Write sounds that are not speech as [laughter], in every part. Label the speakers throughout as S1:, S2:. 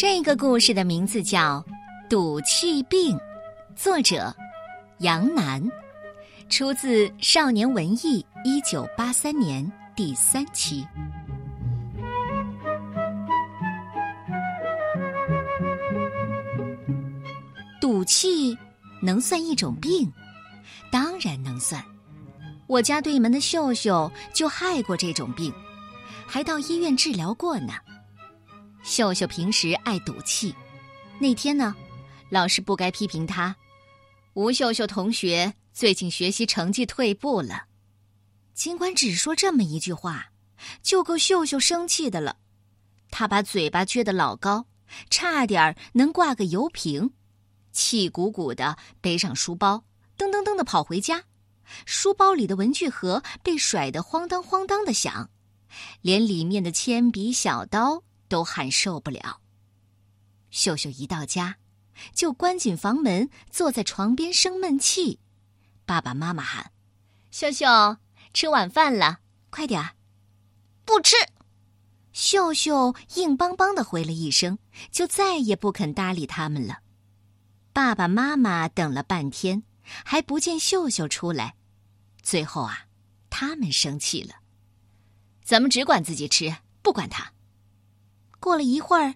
S1: 这个故事的名字叫《赌气病》，作者杨楠，出自《少年文艺》一九八三年第三期。赌气能算一种病？当然能算。我家对门的秀秀就害过这种病，还到医院治疗过呢。秀秀平时爱赌气，那天呢，老师不该批评他。吴秀秀同学最近学习成绩退步了，尽管只说这么一句话，就够秀秀生气的了。他把嘴巴撅得老高，差点能挂个油瓶，气鼓鼓的背上书包，噔噔噔的跑回家。书包里的文具盒被甩得晃当晃当的响，连里面的铅笔、小刀都喊受不了。秀秀一到家，就关紧房门，坐在床边生闷气。爸爸妈妈喊：“秀秀，吃晚饭了，快点儿！”
S2: 不吃。
S1: 秀秀硬邦邦的回了一声，就再也不肯搭理他们了。爸爸妈妈等了半天，还不见秀秀出来。最后啊，他们生气了。咱们只管自己吃，不管他。过了一会儿，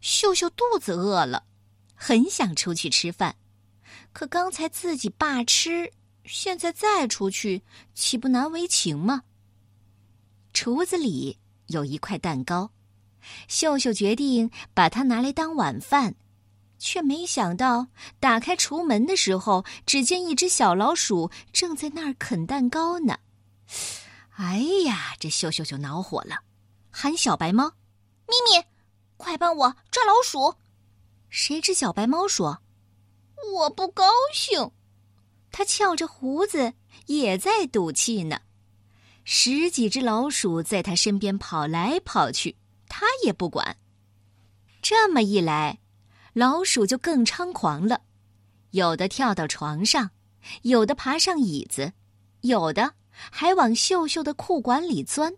S1: 秀秀肚子饿了，很想出去吃饭，可刚才自己罢吃，现在再出去，岂不难为情吗？厨子里有一块蛋糕，秀秀决定把它拿来当晚饭。却没想到，打开厨门的时候，只见一只小老鼠正在那儿啃蛋糕呢。[sighs] 哎呀，这秀秀就恼火了，喊小白猫：“
S2: 咪咪，快帮我抓老鼠！”
S1: 谁知小白猫说：“
S2: 我不高兴。”
S1: 它翘着胡子，也在赌气呢。十几只老鼠在它身边跑来跑去，它也不管。这么一来，老鼠就更猖狂了，有的跳到床上，有的爬上椅子，有的还往秀秀的裤管里钻。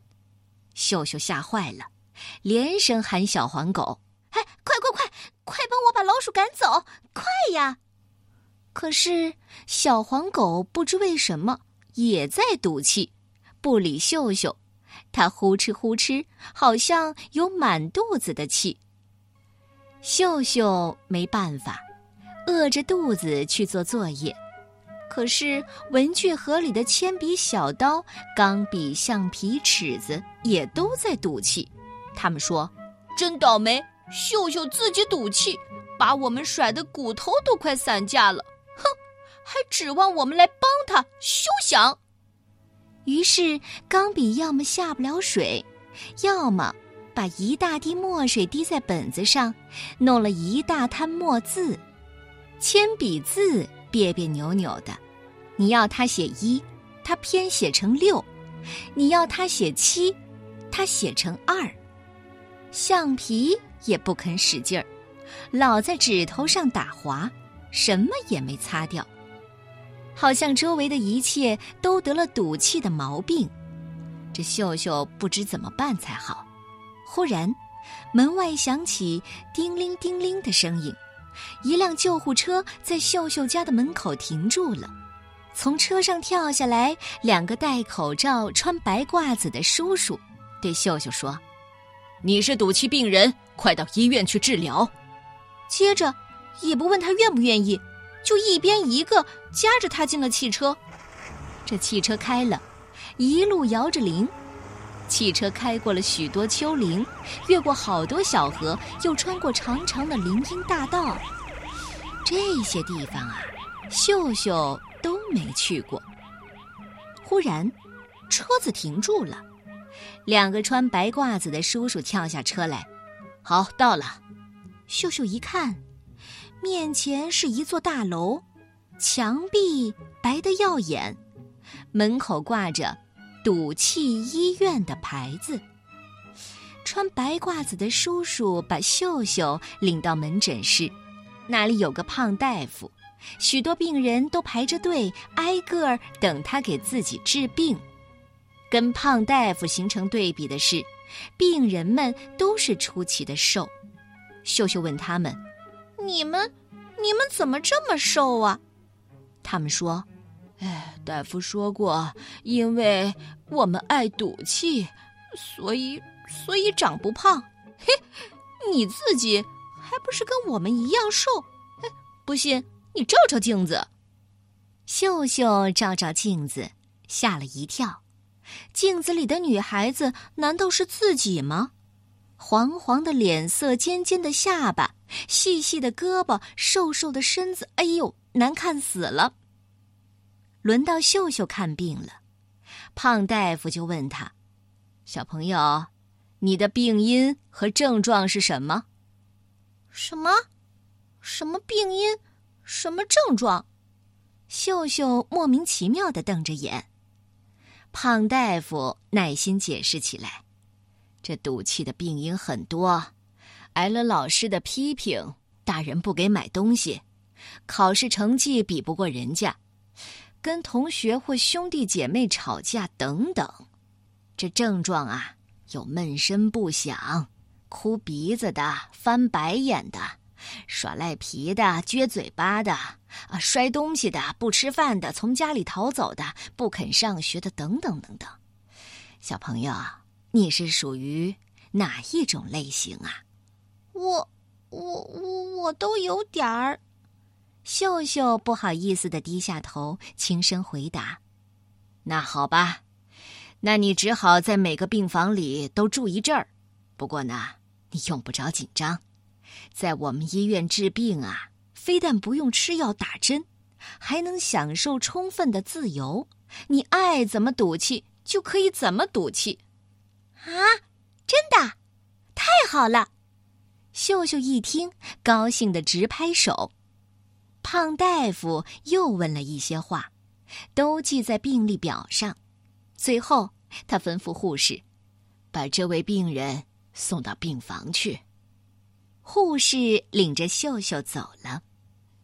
S1: 秀秀吓坏了，连声喊小黄狗：“
S2: 哎，快快快，快帮我把老鼠赶走！快呀！”
S1: 可是小黄狗不知为什么也在赌气，不理秀秀，它呼哧呼哧，好像有满肚子的气。秀秀没办法，饿着肚子去做作业，可是文具盒里的铅笔、小刀、钢笔、橡皮、尺子也都在赌气。他们说：“
S2: 真倒霉，秀秀自己赌气，把我们甩的骨头都快散架了。哼，还指望我们来帮他，休想！”
S1: 于是钢笔要么下不了水，要么……把一大滴墨水滴在本子上，弄了一大滩墨字，铅笔字别别扭扭的。你要他写一，他偏写成六；你要他写七，他写成二。橡皮也不肯使劲儿，老在指头上打滑，什么也没擦掉，好像周围的一切都得了赌气的毛病。这秀秀不知怎么办才好。忽然，门外响起叮铃叮铃的声音，一辆救护车在秀秀家的门口停住了。从车上跳下来两个戴口罩、穿白褂子的叔叔，对秀秀说：“
S3: 你是赌气病人，快到医院去治疗。”
S1: 接着，也不问他愿不愿意，就一边一个夹着他进了汽车。这汽车开了，一路摇着铃。汽车开过了许多丘陵，越过好多小河，又穿过长长的林荫大道。这些地方啊，秀秀都没去过。忽然，车子停住了，两个穿白褂子的叔叔跳下车来。
S3: 好，到了。
S1: 秀秀一看，面前是一座大楼，墙壁白得耀眼，门口挂着。赌气医院的牌子。穿白褂子的叔叔把秀秀领到门诊室，那里有个胖大夫，许多病人都排着队，挨个儿等他给自己治病。跟胖大夫形成对比的是，病人们都是出奇的瘦。秀秀问他们：“
S2: 你们，你们怎么这么瘦啊？”
S1: 他们说：“
S3: 哎，大夫说过，因为我们爱赌气，所以所以长不胖。
S2: 嘿，你自己还不是跟我们一样瘦？哎，不信你照照镜子。”
S1: 秀秀照照镜子，吓了一跳。镜子里的女孩子难道是自己吗？黄黄的脸色，尖尖的下巴，细细的胳膊，瘦瘦的身子，哎呦，难看死了。轮到秀秀看病了，胖大夫就问他：“小朋友，你的病因和症状是什么？”“
S2: 什么？什么病因？什么症状？”
S1: 秀秀莫名其妙的瞪着眼，胖大夫耐心解释起来：“这赌气的病因很多，挨了老师的批评，大人不给买东西，考试成绩比不过人家，跟同学或兄弟姐妹吵架等等。这症状啊，有闷声不响、哭鼻子的、翻白眼的。”耍赖皮的、撅嘴巴的、啊摔东西的、不吃饭的、从家里逃走的、不肯上学的，等等等等。小朋友，你是属于哪一种类型啊？
S2: 我、我、我、我都有点儿。
S1: 秀秀不好意思的低下头，轻声回答：“那好吧，那你只好在每个病房里都住一阵儿。不过呢，你用不着紧张。”在我们医院治病啊，非但不用吃药打针，还能享受充分的自由。你爱怎么赌气就可以怎么赌气，
S2: 啊！真的，太好了！
S1: 秀秀一听，高兴的直拍手。胖大夫又问了一些话，都记在病历表上。最后，他吩咐护士，把这位病人送到病房去。护士领着秀秀走了，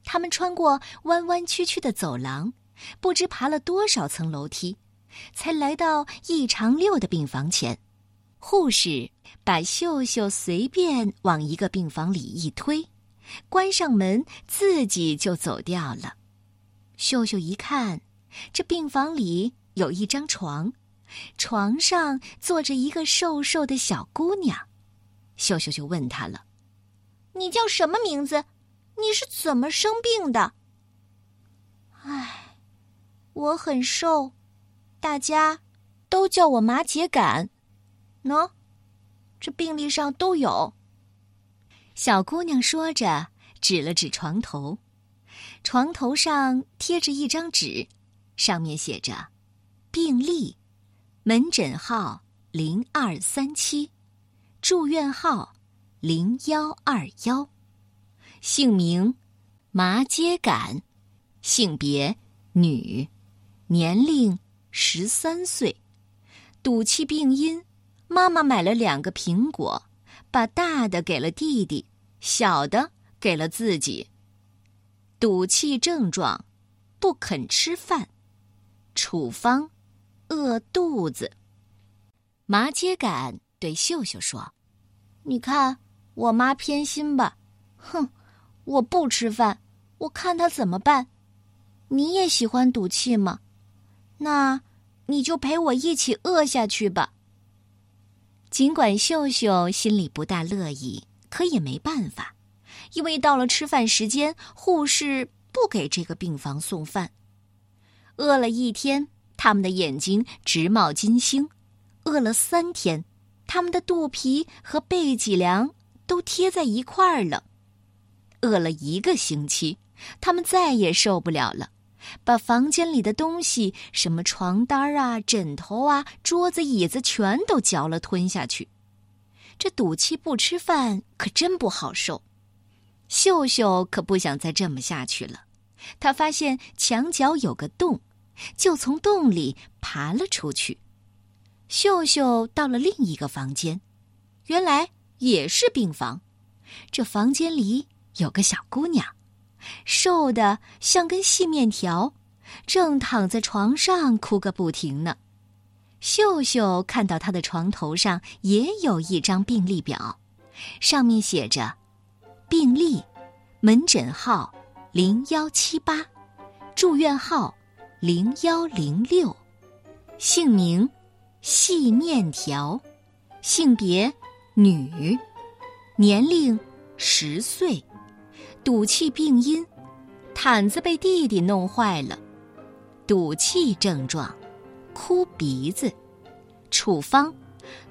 S1: 他们穿过弯弯曲曲的走廊，不知爬了多少层楼梯，才来到一长溜的病房前。护士把秀秀随便往一个病房里一推，关上门，自己就走掉了。秀秀一看，这病房里有一张床，床上坐着一个瘦瘦的小姑娘。秀秀就问她了。
S2: 你叫什么名字？你是怎么生病的？唉，我很瘦，大家都叫我麻秸秆。喏，这病历上都有。
S1: 小姑娘说着，指了指床头，床头上贴着一张纸，上面写着：“病历，门诊号零二三七，住院号。”零幺二幺，姓名麻秸秆，性别女，年龄十三岁，赌气病因，妈妈买了两个苹果，把大的给了弟弟，小的给了自己。赌气症状，不肯吃饭，处方，饿肚子。麻秸秆对秀秀说：“
S2: 你看。”我妈偏心吧，哼！我不吃饭，我看她怎么办。你也喜欢赌气吗？那你就陪我一起饿下去吧。
S1: 尽管秀秀心里不大乐意，可也没办法，因为到了吃饭时间，护士不给这个病房送饭。饿了一天，他们的眼睛直冒金星；饿了三天，他们的肚皮和背脊梁。都贴在一块儿了，饿了一个星期，他们再也受不了了，把房间里的东西，什么床单啊、枕头啊、桌子、椅子，全都嚼了吞下去。这赌气不吃饭可真不好受。秀秀可不想再这么下去了，他发现墙角有个洞，就从洞里爬了出去。秀秀到了另一个房间，原来。也是病房，这房间里有个小姑娘，瘦的像根细面条，正躺在床上哭个不停呢。秀秀看到她的床头上也有一张病历表，上面写着：病历：门诊号零幺七八，住院号零幺零六，姓名细面条，性别女，年龄十岁，赌气病因毯子被弟弟弄坏了，赌气症状哭鼻子，处方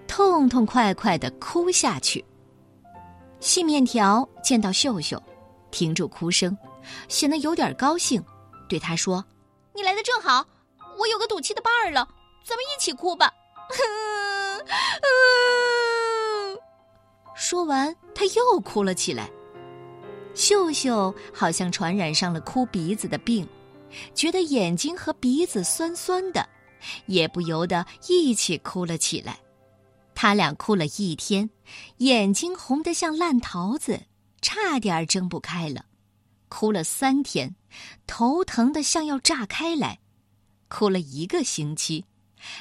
S1: 痛痛快快的哭下去。细面条见到秀秀，停住哭声，显得有点高兴，对他说：“
S2: 你来的正好，我有个赌气的伴儿了，咱们一起哭吧。” [laughs]
S1: 说完，他又哭了起来。秀秀好像传染上了哭鼻子的病，觉得眼睛和鼻子酸酸的，也不由得一起哭了起来。他俩哭了一天，眼睛红得像烂桃子，差点睁不开了；哭了三天，头疼得像要炸开来；哭了一个星期，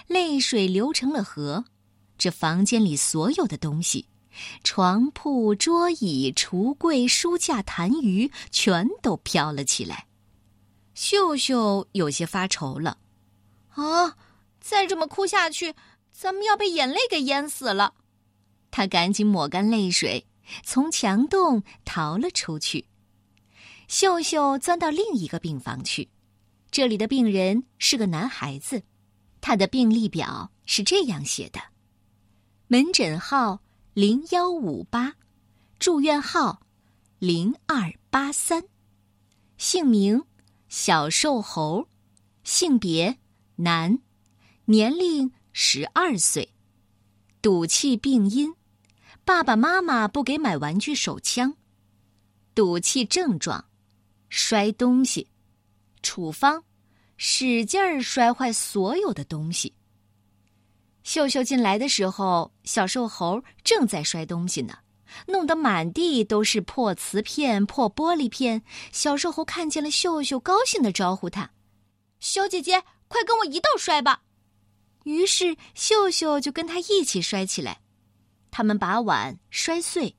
S1: 泪水流成了河。这房间里所有的东西，床铺、桌椅、橱柜、书架、痰盂，全都飘了起来。秀秀有些发愁了：“
S2: 啊，再这么哭下去……”咱们要被眼泪给淹死了，
S1: 他赶紧抹干泪水，从墙洞逃了出去。秀秀钻到另一个病房去，这里的病人是个男孩子，他的病历表是这样写的：门诊号零幺五八，住院号零二八三，姓名小瘦猴，性别男，年龄。十二岁，赌气病因，爸爸妈妈不给买玩具手枪。赌气症状，摔东西。处方，使劲儿摔坏所有的东西。秀秀进来的时候，小瘦猴正在摔东西呢，弄得满地都是破瓷片、破玻璃片。小瘦猴看见了秀秀，高兴的招呼他：“
S2: 小姐姐，快跟我一道摔吧。”
S1: 于是秀秀就跟他一起摔起来，他们把碗摔碎，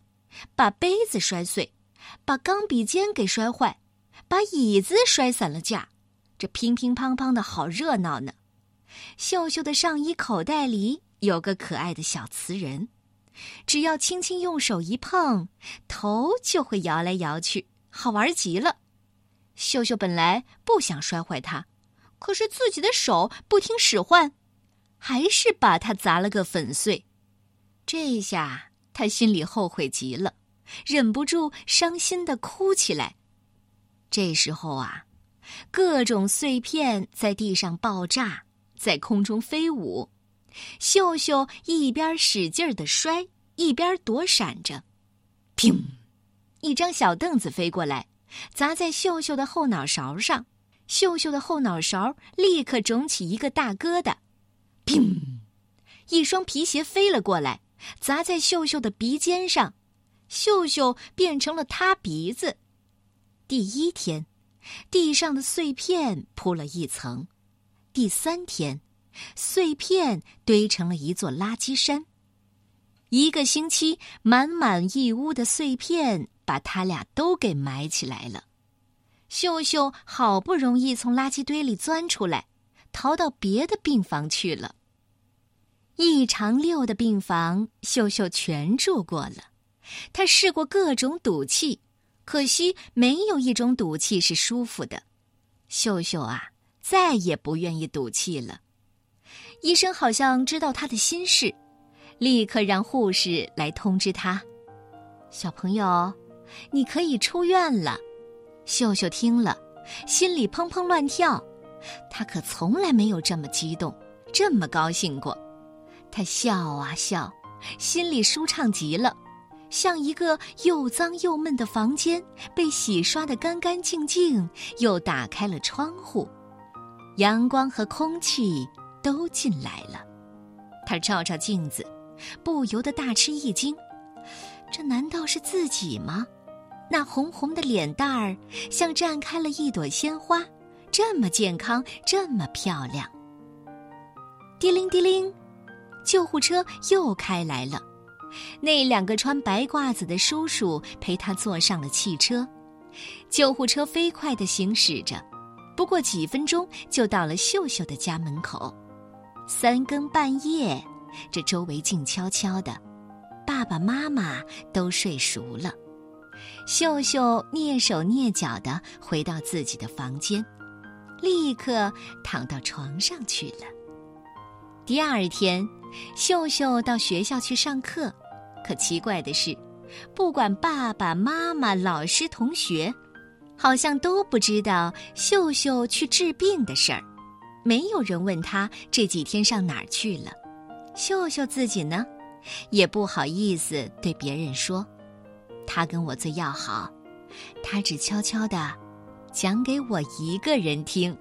S1: 把杯子摔碎，把钢笔尖给摔坏，把椅子摔散了架，这乒乒乓乓的好热闹呢。秀秀的上衣口袋里有个可爱的小瓷人，只要轻轻用手一碰，头就会摇来摇去，好玩极了。秀秀本来不想摔坏它，可是自己的手不听使唤。还是把它砸了个粉碎，这下他心里后悔极了，忍不住伤心的哭起来。这时候啊，各种碎片在地上爆炸，在空中飞舞。秀秀一边使劲的摔，一边躲闪着。砰！一张小凳子飞过来，砸在秀秀的后脑勺上，秀秀的后脑勺立刻肿起一个大疙瘩。砰！一双皮鞋飞了过来，砸在秀秀的鼻尖上，秀秀变成了塌鼻子。第一天，地上的碎片铺了一层；第三天，碎片堆成了一座垃圾山。一个星期，满满一屋的碎片把他俩都给埋起来了。秀秀好不容易从垃圾堆里钻出来。逃到别的病房去了。一长六的病房，秀秀全住过了。他试过各种赌气，可惜没有一种赌气是舒服的。秀秀啊，再也不愿意赌气了。医生好像知道他的心事，立刻让护士来通知他：“小朋友，你可以出院了。”秀秀听了，心里砰砰乱跳。他可从来没有这么激动，这么高兴过。他笑啊笑，心里舒畅极了，像一个又脏又闷的房间被洗刷得干干净净，又打开了窗户，阳光和空气都进来了。他照照镜子，不由得大吃一惊：这难道是自己吗？那红红的脸蛋儿像绽开了一朵鲜花。这么健康，这么漂亮。滴铃滴铃，救护车又开来了。那两个穿白褂子的叔叔陪他坐上了汽车，救护车飞快地行驶着，不过几分钟就到了秀秀的家门口。三更半夜，这周围静悄悄的，爸爸妈妈都睡熟了。秀秀蹑手蹑脚地回到自己的房间，立刻躺到床上去了。第二天，秀秀到学校去上课。可奇怪的是，不管爸爸妈妈、老师、同学，好像都不知道秀秀去治病的事儿。没有人问他这几天上哪儿去了。秀秀自己呢，也不好意思对别人说。他跟我最要好，他只悄悄的讲给我一个人听。